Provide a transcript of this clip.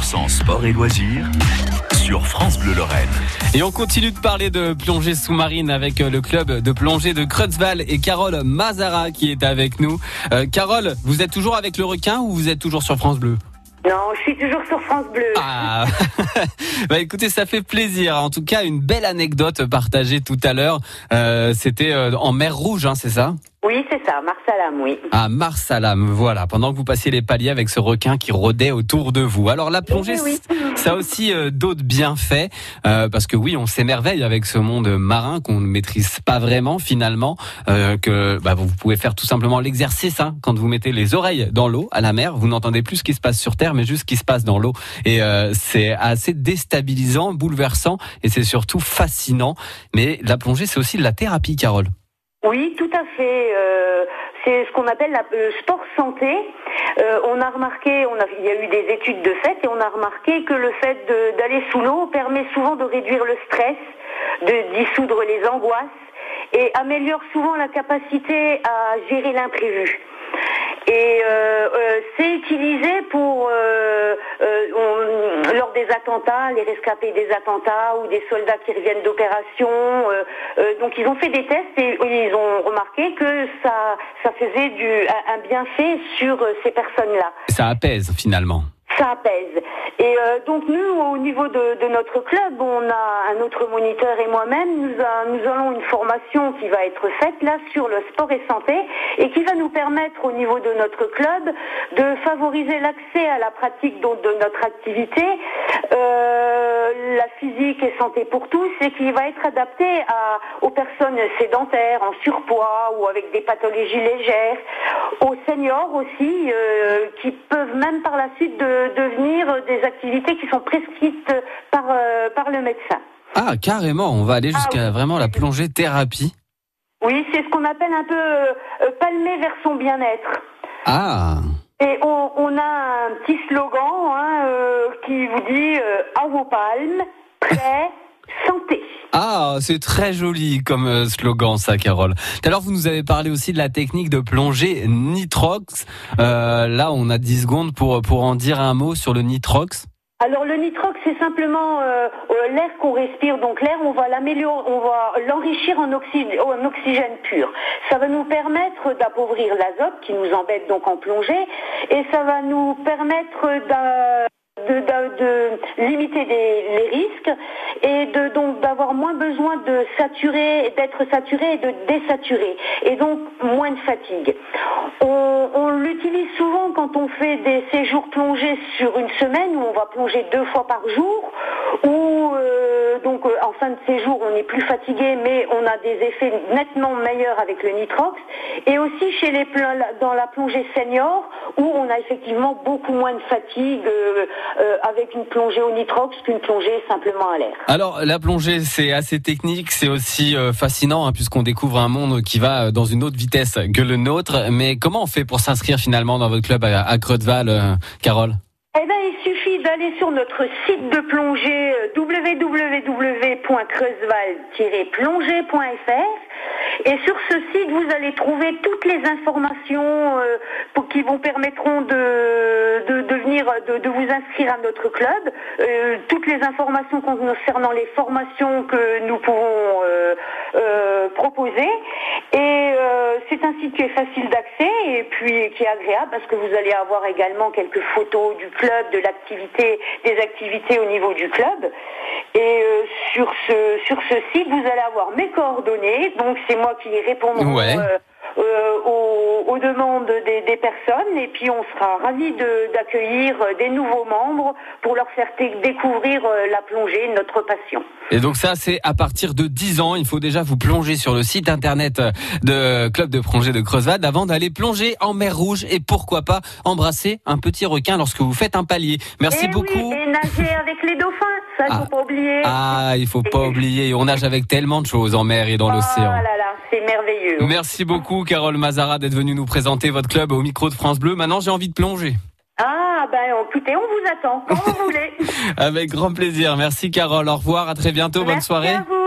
100% sport et loisirs sur France Bleu Lorraine. Et on continue de parler de plongée sous-marine avec euh, le club de plongée de Creutzval et Carole Mazara qui est avec nous. Euh, Carole, vous êtes toujours avec le requin ou vous êtes toujours sur France Bleu? Non, je suis toujours sur France Bleu. Ah, bah écoutez, ça fait plaisir. En tout cas, une belle anecdote partagée tout à l'heure. Euh, C'était en mer Rouge, hein, c'est ça? Oui, c'est ça, Marsalam, oui. À Marsalam, voilà. Pendant que vous passiez les paliers avec ce requin qui rôdait autour de vous. Alors la plongée, Oui, oui. ça a aussi euh, d'autres bienfaits, euh, parce que oui, on s'émerveille avec ce monde marin qu'on ne maîtrise pas vraiment finalement. euh, que bah, vous pouvez faire tout simplement l'exercice hein, quand vous mettez les oreilles dans l'eau à la mer, vous n'entendez plus ce qui se passe sur terre, mais juste ce qui se passe dans l'eau. Et euh, c'est assez déstabilisant, bouleversant, et c'est surtout fascinant. Mais la plongée, c'est aussi de la thérapie, Carole. Oui, tout à fait. euh, c'est ce qu'on appelle la, le sport santé. Euh, on a remarqué, il y a eu des études de fait, et on a remarqué que le fait d'aller sous l'eau permet souvent de réduire le stress, de dissoudre les angoisses et améliore souvent la capacité à gérer l'imprévu. Et euh, c'est utilisé pour des attentats, les rescapés des attentats ou des soldats qui reviennent d'opérations. euh, euh, donc ils ont fait des tests et ils ont remarqué que ça ça faisait du un, un bienfait sur euh, ces personnes-là Ça apaise finalement. Ça apaise. Et euh, donc nous, au niveau de, notre club, on a un autre moniteur et moi-même, nous allons une formation qui va être faite là sur le sport et santé et qui va nous permettre au niveau de notre club de favoriser l'accès à la pratique donc, de notre activité, euh, la physique et santé pour tous, et qui va être adapté à, aux personnes sédentaires, en surpoids ou avec des pathologies légères, aux seniors aussi, euh, qui peuvent même par la suite de, devenir des activités qui sont prescrites par, euh, par le médecin. Ah, carrément, on va aller jusqu'à oui. vraiment la plongée thérapie. Oui, c'est ce qu'on appelle un peu euh, palmer vers son bien-être. Ah, Et on, on a un petit slogan hein, euh, qui vous dit euh, à vos palmes, prêt, santé. ah, c'est très joli comme euh, slogan ça, Carole. Tout à l'heure, vous nous avez parlé aussi de la technique de plongée nitrox. Euh, là, on a 10 secondes pour pour en dire un mot sur le nitrox. Alors le nitrox, c'est simplement euh, euh, l'air qu'on respire. Donc l'air, on va l'améliorer, on va l'enrichir en, oxy- en oxygène pur. Ça va nous permettre d'appauvrir l'azote qui nous embête donc en plongée, et ça va nous permettre de, limiter les risques et de donc d'avoir moins besoin de saturer, d'être saturé et de désaturer, et donc moins de fatigue. On, l'utilise souvent quand on fait des séjours plongés sur une semaine où on va plonger deux fois par jour, où euh, donc euh, en fin de séjour on est plus fatigué, mais on a des effets nettement meilleurs avec le nitrox, et aussi chez les dans la plongée senior où on a effectivement beaucoup moins de fatigue euh, euh, avec une plongée au nitrox qu'une plongée simplement à l'air. Alors, la plongée, c'est assez technique, c'est aussi euh, fascinant hein, puisqu'on découvre un monde qui va euh, dans une autre vitesse que le nôtre. Mais comment on fait pour s'inscrire finalement dans votre club à, à euh, Carole? Eh bien, il suffit d'aller sur notre site de plongée euh, www.creusval-plongée.fr et sur ce site, vous allez trouver toutes les informations euh, qui vous permettront de, de, vous inscrire à notre club, euh, toutes les informations concernant les formations que nous pouvons euh, proposer. Et c'est un site qui est facile d'accès et puis qui est agréable parce que vous allez avoir également quelques photos du club, de l'activité, des activités au niveau du club. Et sur ce sur ce site, vous allez avoir mes coordonnées. Donc c'est moi qui répondrai Ouais. euh, euh, aux, aux demandes des, des personnes et puis on sera ravis d'accueillir des nouveaux membres pour leur faire découvrir euh, la plongée, notre passion. Et donc ça, c'est à partir de 10 ans. Il faut déjà vous plonger sur le site internet de Club de plongée de Creusval avant d'aller plonger en mer Rouge et pourquoi pas embrasser un petit requin lorsque vous faites un palier. Merci et beaucoup. Oui, et nager avec les dauphins, ça il Ah. faut pas oublier. Ah, il faut pas oublier, on nage avec tellement de choses en mer et dans Oh l'océan. C'est merveilleux. Merci beaucoup, Carole Mazara, d'être venue nous présenter votre club au micro de France Bleu. Maintenant, j'ai envie de plonger. Ah ben écoutez, on vous attend quand vous voulez. Avec grand plaisir. Merci, Carole. Au revoir. À très bientôt. Bonne soirée. à vous.